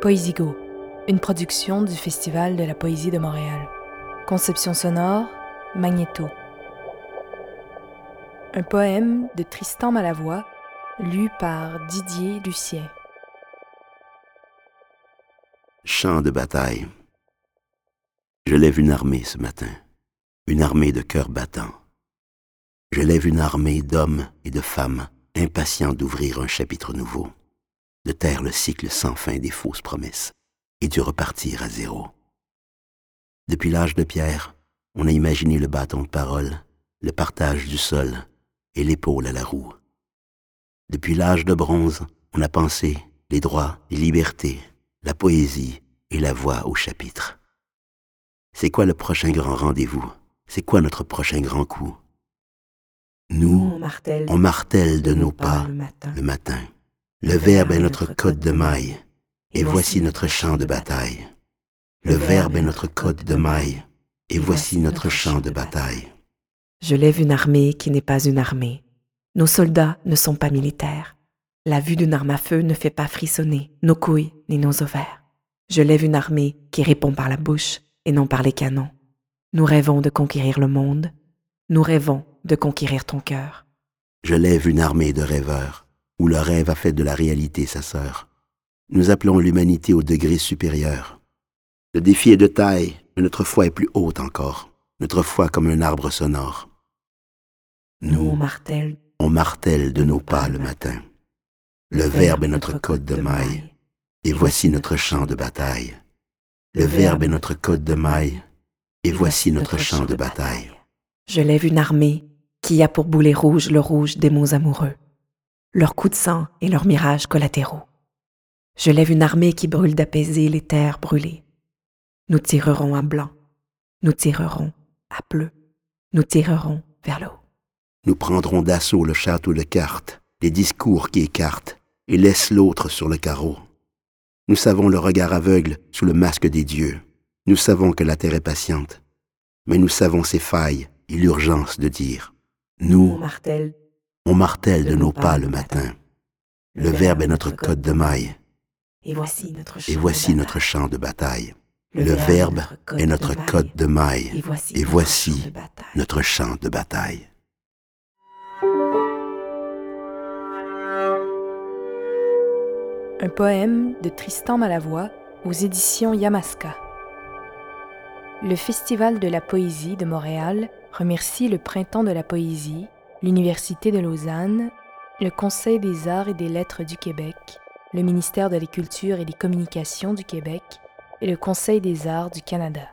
Poésigo, une production du Festival de la poésie de Montréal. Conception sonore, Magnéto. Un poème de Tristan Malavoie, lu par Didier Lucien. Chant de bataille. Je lève une armée ce matin, une armée de cœurs battants. Je lève une armée d'hommes et de femmes impatients d'ouvrir un chapitre nouveau de taire le cycle sans fin des fausses promesses et de repartir à zéro. Depuis l'âge de pierre, on a imaginé le bâton de parole, le partage du sol et l'épaule à la roue. Depuis l'âge de bronze, on a pensé les droits, les libertés, la poésie et la voix au chapitre. C'est quoi le prochain grand rendez-vous? C'est quoi notre prochain grand coup? Nous, on martèle, de nos pas le matin. Le Verbe est notre code de maille, et voici notre champ de bataille. Le Verbe est notre code de maille, et voici notre champ de bataille. Je lève une armée qui n'est pas une armée. Nos soldats ne sont pas militaires. La vue d'une arme à feu ne fait pas frissonner nos couilles ni nos ovaires. Je lève une armée qui répond par la bouche et non par les canons. Nous rêvons de conquérir le monde. Nous rêvons de conquérir ton cœur. Je lève une armée de rêveurs où le rêve a fait de la réalité sa sœur. Nous appelons l'humanité au degré supérieur. Le défi est de taille, mais notre foi est plus haute encore, notre foi comme un arbre sonore. Nous, on martèle, on martèle de nos pas le matin. Le Verbe est notre code de maille, et voici notre champ de bataille. Le Verbe est notre code de maille, et voici notre champ de bataille. Je lève une armée qui a pour boulet rouge le rouge des mots amoureux leurs coups de sang et leurs mirages collatéraux. Je lève une armée qui brûle d'apaiser les terres brûlées. Nous tirerons à blanc, nous tirerons à bleu, nous tirerons vers le haut. Nous prendrons d'assaut le château de cartes, les discours qui écartent et laissent l'autre sur le carreau. Nous savons le regard aveugle sous le masque des dieux. Nous savons que la terre est patiente, mais nous savons ses failles et l'urgence de dire. Nous, martèle on martèle de nos pas le matin. Le Verbe est notre code de maille. Et voici notre champ, et voici de, notre champ de bataille. Le, Verbe est notre code de maille. Et voici, notre champ de bataille. Un poème de Tristan Malavoie aux éditions Yamaska. Le Festival de la poésie de Montréal remercie le Printemps de la poésie l'Université de Lausanne, le Conseil des arts et des lettres du Québec, le ministère de la Culture et des Communications du Québec et le Conseil des arts du Canada.